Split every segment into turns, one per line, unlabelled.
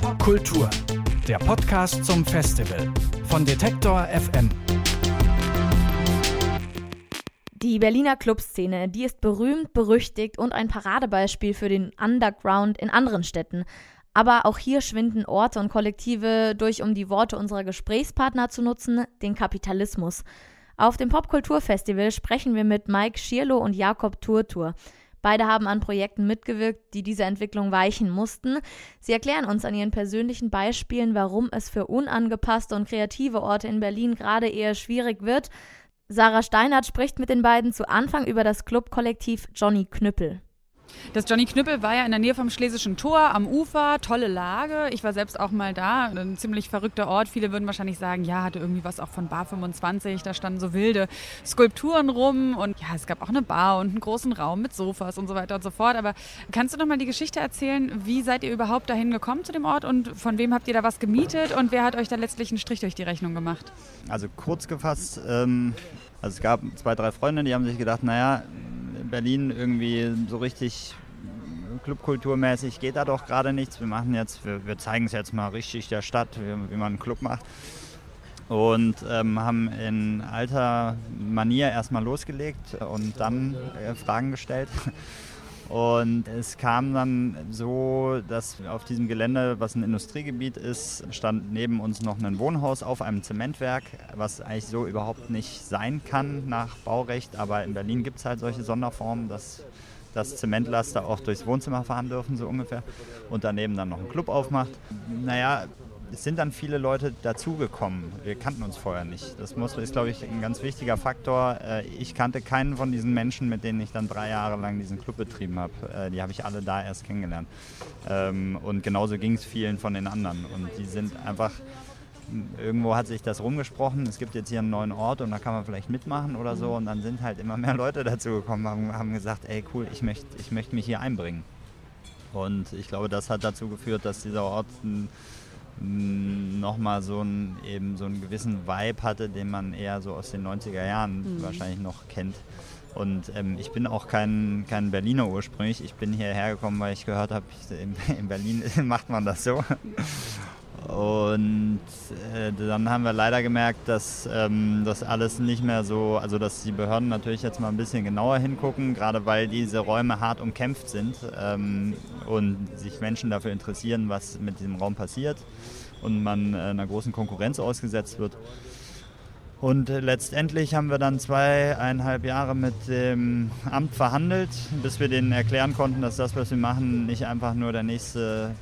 Pop Kultur, der Podcast zum Festival von Detektor FM.
Die Berliner Clubszene, die ist berühmt, berüchtigt und ein Paradebeispiel für den Underground in anderen Städten. Aber auch hier schwinden Orte und Kollektive durch, um die Worte unserer Gesprächspartner zu nutzen, den Kapitalismus. Auf dem Popkulturfestival sprechen wir mit Mike Schierlo und Jakob Turtur. Beide haben an Projekten mitgewirkt, die dieser Entwicklung weichen mussten. Sie erklären uns an ihren persönlichen Beispielen, warum es für unangepasste und kreative Orte in Berlin gerade eher schwierig wird. Sarah Steinert spricht mit den beiden zu Anfang über das Clubkollektiv Johnny Knüppel.
Das Johnny Knüppel war ja in der Nähe vom Schlesischen Tor am Ufer, tolle Lage. Ich war selbst auch mal da, ein ziemlich verrückter Ort. Viele würden wahrscheinlich sagen, ja, hatte irgendwie was auch von Bar 25. Da standen so wilde Skulpturen rum und ja, es gab auch eine Bar und einen großen Raum mit Sofas und so weiter und so fort. Aber kannst du noch mal die Geschichte erzählen? Wie seid ihr überhaupt dahin gekommen zu dem Ort und von wem habt ihr da was gemietet und wer hat euch da letztlich einen Strich durch die Rechnung gemacht?
Also kurz gefasst, ähm, also es gab zwei, drei Freunde, die haben sich gedacht, naja, Berlin irgendwie so richtig clubkulturmäßig geht da doch gerade nichts. Wir machen jetzt, wir, wir zeigen es jetzt mal richtig der Stadt, wie, wie man einen Club macht. Und ähm, haben in alter Manier erstmal losgelegt und dann äh, Fragen gestellt. Und es kam dann so, dass auf diesem Gelände, was ein Industriegebiet ist, stand neben uns noch ein Wohnhaus auf einem Zementwerk, was eigentlich so überhaupt nicht sein kann nach Baurecht. Aber in Berlin gibt es halt solche Sonderformen, dass dass Zementlaster auch durchs Wohnzimmer fahren dürfen, so ungefähr. Und daneben dann noch ein Club aufmacht. Naja, es sind dann viele Leute dazugekommen. Wir kannten uns vorher nicht. Das muss, ist, glaube ich, ein ganz wichtiger Faktor. Äh, ich kannte keinen von diesen Menschen, mit denen ich dann drei Jahre lang diesen Club betrieben habe. Äh, die habe ich alle da erst kennengelernt. Ähm, und genauso ging es vielen von den anderen. Und die sind einfach irgendwo hat sich das rumgesprochen, es gibt jetzt hier einen neuen Ort und da kann man vielleicht mitmachen oder so. Und dann sind halt immer mehr Leute dazu gekommen, haben, haben gesagt, ey cool, ich möchte ich möcht mich hier einbringen. Und ich glaube, das hat dazu geführt, dass dieser Ort ein, nochmal so einen, eben so einen gewissen Vibe hatte, den man eher so aus den 90er Jahren mhm. wahrscheinlich noch kennt. Und ähm, ich bin auch kein, kein Berliner ursprünglich. Ich bin hierher gekommen, weil ich gehört habe, in, in, Berlin macht man das so. Und äh, dann haben wir leider gemerkt, dass ähm, das alles nicht mehr so, also dass die Behörden natürlich jetzt mal ein bisschen genauer hingucken, gerade weil diese Räume hart umkämpft sind ähm, und sich Menschen dafür interessieren, was mit diesem Raum passiert und man äh, einer großen Konkurrenz ausgesetzt wird. Und letztendlich haben wir dann zweieinhalb Jahre mit dem Amt verhandelt, bis wir denen erklären konnten, dass das, was wir machen, nicht einfach nur der nächste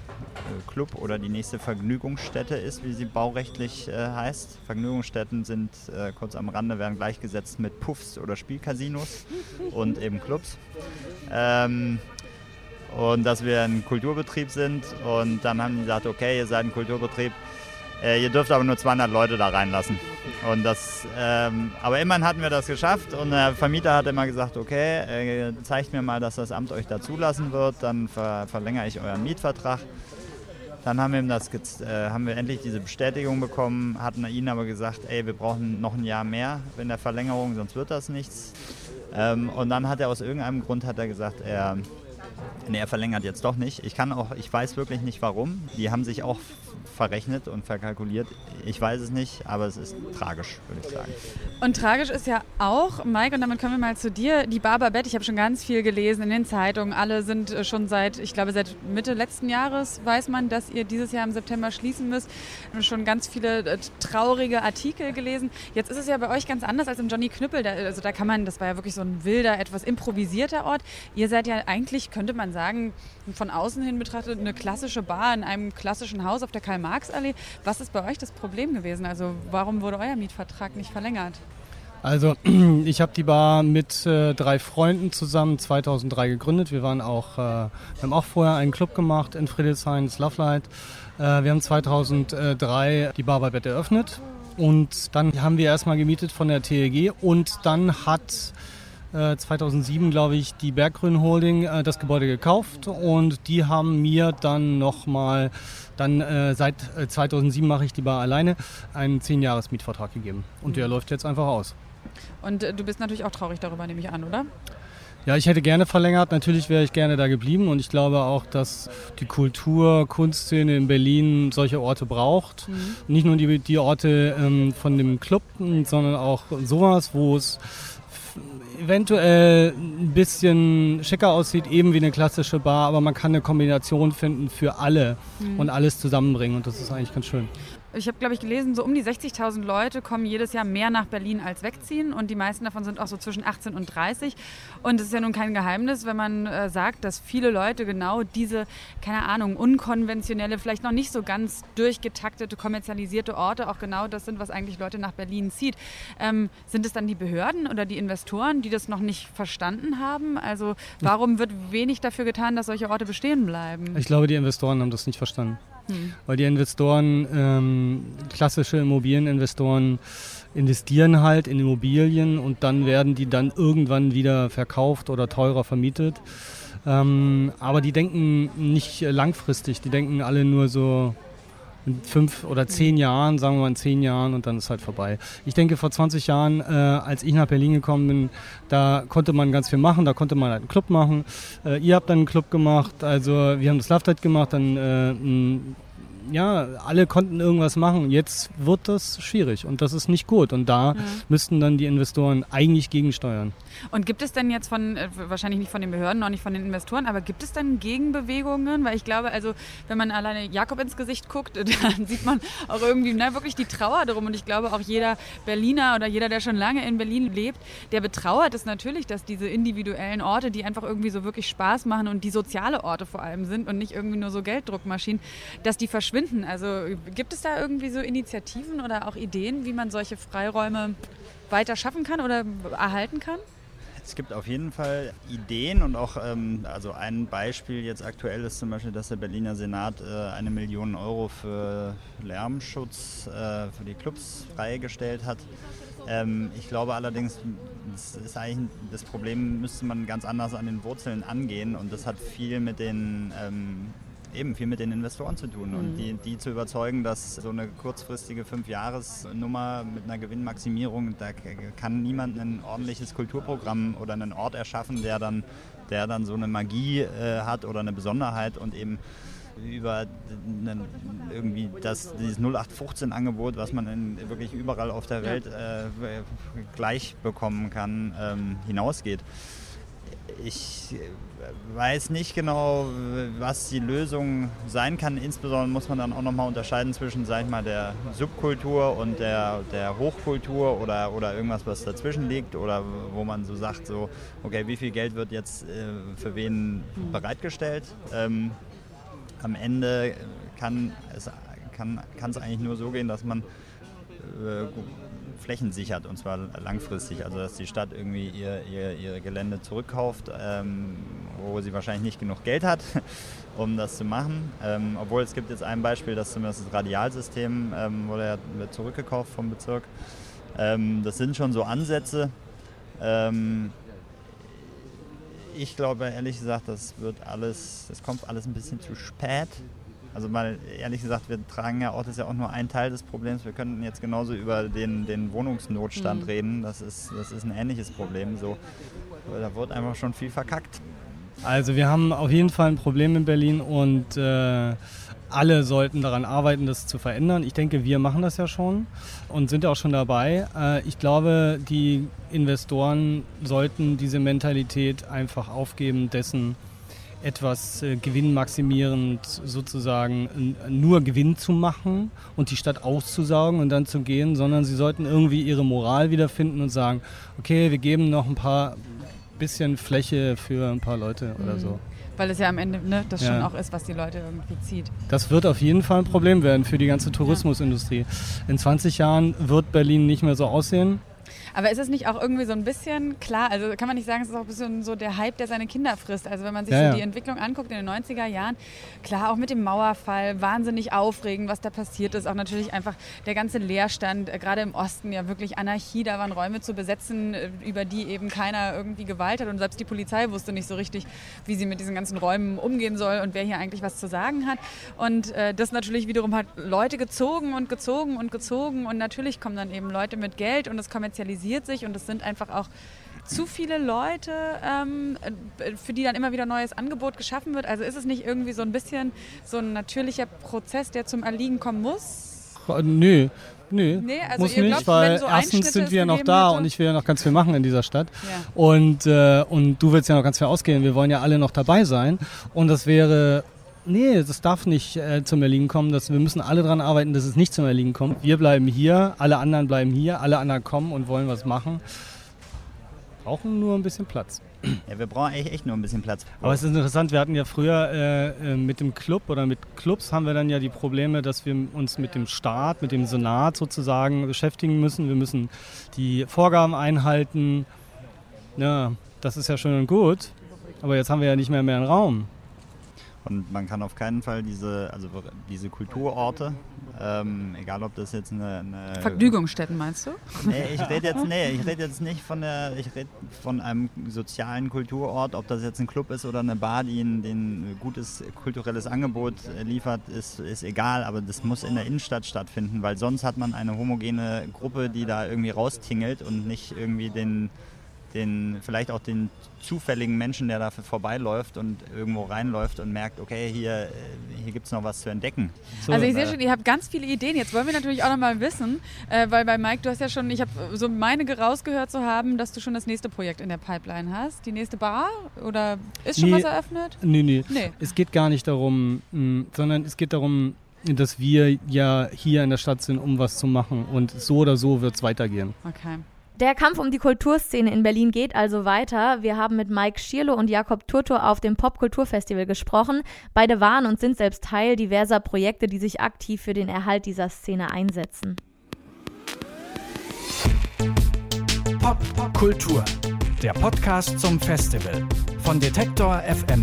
Club oder die nächste Vergnügungsstätte ist, wie sie baurechtlich äh, heißt. Vergnügungsstätten sind äh, kurz am Rande, werden gleichgesetzt mit Puffs oder Spielcasinos und eben Clubs. Ähm, und dass wir ein Kulturbetrieb sind und dann haben die gesagt, okay, ihr seid ein Kulturbetrieb, äh, ihr dürft aber nur 200 Leute da reinlassen. Und das, ähm, aber immerhin hatten wir das geschafft und der Vermieter hat immer gesagt, okay, äh, zeigt mir mal, dass das Amt euch da zulassen wird, dann ver verlängere ich euren Mietvertrag. Dann haben wir, das, äh, haben wir endlich diese Bestätigung bekommen, hatten ihnen aber gesagt, ey, wir brauchen noch ein Jahr mehr in der Verlängerung, sonst wird das nichts. Ähm, und dann hat er aus irgendeinem Grund hat er gesagt, er, nee, er verlängert jetzt doch nicht. Ich kann auch, ich weiß wirklich nicht warum. Die haben sich auch verrechnet und verkalkuliert. Ich weiß es nicht, aber es ist tragisch, würde ich sagen.
Und tragisch ist ja auch, Mike, und damit kommen wir mal zu dir, die Barbabett. Ich habe schon ganz viel gelesen in den Zeitungen. Alle sind äh, schon seit, ich glaube, seit Mitte letzten Jahres weiß man, dass ihr dieses Jahr im September schließen müsst. Schon ganz viele äh, traurige Artikel gelesen. Jetzt ist es ja bei euch ganz anders als im Johnny Knüppel. Da, also da kann man, das war ja wirklich so ein wilder, etwas improvisierter Ort. Ihr seid ja eigentlich, könnte man sagen, von außen hin betrachtet, eine klassische Bar in einem klassischen Haus auf der Karl Karl-Marx-Allee. Was ist bei euch das Problem gewesen? Also warum wurde euer Mietvertrag nicht verlängert?
Also ich habe die Bar mit äh, drei Freunden zusammen 2003 gegründet. Wir waren auch, äh, wir haben auch vorher einen Club gemacht in Friedrichshain, das Lovelight. Äh, wir haben 2003 die Bar bei Bett eröffnet und dann haben wir erstmal gemietet von der TLG und dann hat 2007, äh, glaube ich, die Berggrün Holding äh, das Gebäude gekauft und die haben mir dann nochmal, dann äh, seit 2007 mache ich die Bar alleine, einen 10-Jahres-Mietvertrag gegeben. Und der mhm. läuft jetzt einfach aus.
Und du bist natürlich auch traurig darüber, nehme ich an, oder?
Ja, ich hätte gerne verlängert. Natürlich wäre ich gerne da geblieben und ich glaube auch, dass die Kultur, Kunstszene in Berlin solche Orte braucht. Mhm. Nicht nur die, die Orte ähm, von dem Club, sondern auch sowas, wo es eventuell ein bisschen schicker aussieht, eben wie eine klassische Bar, aber man kann eine Kombination finden für alle mhm. und alles zusammenbringen und das ist eigentlich ganz schön
ich habe, glaube ich, gelesen, so um die 60.000 Leute kommen jedes Jahr mehr nach Berlin als wegziehen und die meisten davon sind auch so zwischen 18 und 30. Und es ist ja nun kein Geheimnis, wenn man äh, sagt, dass viele Leute genau diese, keine Ahnung, unkonventionelle, vielleicht noch nicht so ganz durchgetaktete, kommerzialisierte Orte auch genau das sind, was eigentlich Leute nach Berlin zieht. Ähm, sind es dann die Behörden oder die Investoren, die das noch nicht verstanden haben? Also warum wird wenig dafür getan, dass solche Orte bestehen bleiben?
Ich glaube, die Investoren haben das nicht verstanden. Hm. Weil die Investoren, ähm, klassische Immobilieninvestoren, investieren halt in Immobilien und dann werden die dann irgendwann wieder verkauft oder teurer vermietet. Ähm, aber die denken nicht langfristig, die denken alle nur so in fünf oder zehn Jahren, sagen wir mal in zehn Jahren und dann ist halt vorbei. Ich denke, vor 20 Jahren, äh, als ich nach Berlin gekommen bin, da konnte man ganz viel machen, da konnte man halt einen Club machen. Äh, ihr habt dann einen Club gemacht, also wir haben das Love Tide gemacht, dann äh, ja, alle konnten irgendwas machen. Jetzt wird das schwierig und das ist nicht gut. Und da ja. müssten dann die Investoren eigentlich gegensteuern.
Und gibt es denn jetzt von, äh, wahrscheinlich nicht von den Behörden, noch nicht von den Investoren, aber gibt es dann Gegenbewegungen? Weil ich glaube, also wenn man alleine Jakob ins Gesicht guckt, dann sieht man auch irgendwie na, wirklich die Trauer darum. Und ich glaube, auch jeder Berliner oder jeder, der schon lange in Berlin lebt, der betrauert es natürlich, dass diese individuellen Orte, die einfach irgendwie so wirklich Spaß machen und die soziale Orte vor allem sind und nicht irgendwie nur so Gelddruckmaschinen, dass die verschwinden. Also gibt es da irgendwie so Initiativen oder auch Ideen, wie man solche Freiräume weiter schaffen kann oder erhalten kann?
Es gibt auf jeden Fall Ideen und auch, ähm, also ein Beispiel jetzt aktuell ist zum Beispiel, dass der Berliner Senat äh, eine Million Euro für Lärmschutz äh, für die Clubs freigestellt hat. Ähm, ich glaube allerdings, das, ist eigentlich, das Problem müsste man ganz anders an den Wurzeln angehen und das hat viel mit den ähm, eben viel mit den Investoren zu tun und mhm. die, die zu überzeugen, dass so eine kurzfristige Fünfjahresnummer mit einer Gewinnmaximierung, da kann niemand ein ordentliches Kulturprogramm oder einen Ort erschaffen, der dann, der dann so eine Magie äh, hat oder eine Besonderheit und eben über einen, irgendwie das, dieses 0815-Angebot, was man in, wirklich überall auf der Welt äh, gleich bekommen kann, ähm, hinausgeht ich weiß nicht genau, was die Lösung sein kann. Insbesondere muss man dann auch nochmal unterscheiden zwischen, sag ich mal, der Subkultur und der, der Hochkultur oder, oder irgendwas, was dazwischen liegt oder wo man so sagt, so, okay, wie viel Geld wird jetzt äh, für wen hm. bereitgestellt? Ähm, am Ende kann es kann es eigentlich nur so gehen, dass man äh, Flächen sichert und zwar langfristig. Also dass die Stadt irgendwie ihr, ihr, ihre Gelände zurückkauft, ähm, wo sie wahrscheinlich nicht genug Geld hat, um das zu machen. Ähm, obwohl es gibt jetzt ein Beispiel, dass zumindest das Radialsystem ähm, wurde ja zurückgekauft vom Bezirk. Ähm, das sind schon so Ansätze. Ähm, ich glaube ehrlich gesagt, das wird alles, das kommt alles ein bisschen zu spät. Also mal ehrlich gesagt, wir tragen ja auch, das ist ja auch nur ein Teil des Problems. Wir könnten jetzt genauso über den, den Wohnungsnotstand mhm. reden. Das ist, das ist ein ähnliches Problem. So, da wird einfach schon viel verkackt.
Also wir haben auf jeden Fall ein Problem in Berlin und äh, alle sollten daran arbeiten, das zu verändern. Ich denke, wir machen das ja schon und sind auch schon dabei. Äh, ich glaube, die Investoren sollten diese Mentalität einfach aufgeben dessen, etwas äh, gewinnmaximierend sozusagen nur Gewinn zu machen und die Stadt auszusaugen und dann zu gehen, sondern sie sollten irgendwie ihre Moral wiederfinden und sagen, okay, wir geben noch ein paar bisschen Fläche für ein paar Leute mhm. oder so.
Weil es ja am Ende ne, das ja. schon auch ist, was die Leute irgendwie zieht.
Das wird auf jeden Fall ein Problem werden für die ganze Tourismusindustrie. In 20 Jahren wird Berlin nicht mehr so aussehen.
Aber ist es nicht auch irgendwie so ein bisschen klar, also kann man nicht sagen, es ist auch ein bisschen so der Hype, der seine Kinder frisst. Also wenn man sich ja, so die Entwicklung anguckt in den 90er Jahren, klar, auch mit dem Mauerfall, wahnsinnig aufregend, was da passiert ist. Auch natürlich einfach der ganze Leerstand, äh, gerade im Osten ja wirklich Anarchie, da waren Räume zu besetzen, äh, über die eben keiner irgendwie Gewalt hat und selbst die Polizei wusste nicht so richtig, wie sie mit diesen ganzen Räumen umgehen soll und wer hier eigentlich was zu sagen hat. Und äh, das natürlich wiederum hat Leute gezogen und gezogen und gezogen und natürlich kommen dann eben Leute mit Geld und es kommerzialisiert sich und es sind einfach auch zu viele Leute, ähm, für die dann immer wieder neues Angebot geschaffen wird? Also ist es nicht irgendwie so ein bisschen so ein natürlicher Prozess, der zum Erliegen kommen muss?
Nö, Nö,
nee, also
muss nicht, glaubt, weil so erstens sind wir noch da hatte? und ich will ja noch ganz viel machen in dieser Stadt. Ja. Und, äh, und du willst ja noch ganz viel ausgehen. Wir wollen ja alle noch dabei sein. Und das wäre Nee, das darf nicht äh, zum Erliegen kommen. Das, wir müssen alle daran arbeiten, dass es nicht zum Erliegen kommt. Wir bleiben hier, alle anderen bleiben hier, alle anderen kommen und wollen was machen. Brauchen nur ein bisschen Platz.
Ja, wir brauchen echt, echt nur ein bisschen Platz.
Aber es ist interessant, wir hatten ja früher äh, äh, mit dem Club oder mit Clubs haben wir dann ja die Probleme, dass wir uns mit dem Staat, mit dem Senat sozusagen beschäftigen müssen. Wir müssen die Vorgaben einhalten. Ja, das ist ja schön und gut. Aber jetzt haben wir ja nicht mehr mehr einen Raum.
Und man kann auf keinen Fall diese, also diese Kulturorte, ähm, egal ob das jetzt eine, eine
Vergnügungsstätten meinst du?
Nee, ich rede jetzt, nee, ich jetzt nicht von der, ich rede von einem sozialen Kulturort, ob das jetzt ein Club ist oder eine Bar, die ein, ein gutes kulturelles Angebot liefert, ist, ist egal, aber das muss in der Innenstadt stattfinden, weil sonst hat man eine homogene Gruppe, die da irgendwie raustingelt und nicht irgendwie den den, vielleicht auch den zufälligen Menschen, der dafür vorbeiläuft und irgendwo reinläuft und merkt, okay, hier, äh, hier gibt es noch was zu entdecken.
So, also ich sehe schon, ihr habt ganz viele Ideen. Jetzt wollen wir natürlich auch noch mal wissen, äh, weil bei Mike, du hast ja schon, ich habe so meine rausgehört zu haben, dass du schon das nächste Projekt in der Pipeline hast. Die nächste Bar oder ist schon nee, was eröffnet?
Nee, nee, nee. Es geht gar nicht darum, mh, sondern es geht darum, dass wir ja hier in der Stadt sind, um was zu machen. Und so oder so wird es weitergehen.
Okay.
Der Kampf um die Kulturszene in Berlin geht also weiter. Wir haben mit Mike Schierlo und Jakob Turto auf dem Popkulturfestival gesprochen. Beide waren und sind selbst Teil diverser Projekte, die sich aktiv für den Erhalt dieser Szene einsetzen.
Popkultur, der Podcast zum Festival von Detektor FM.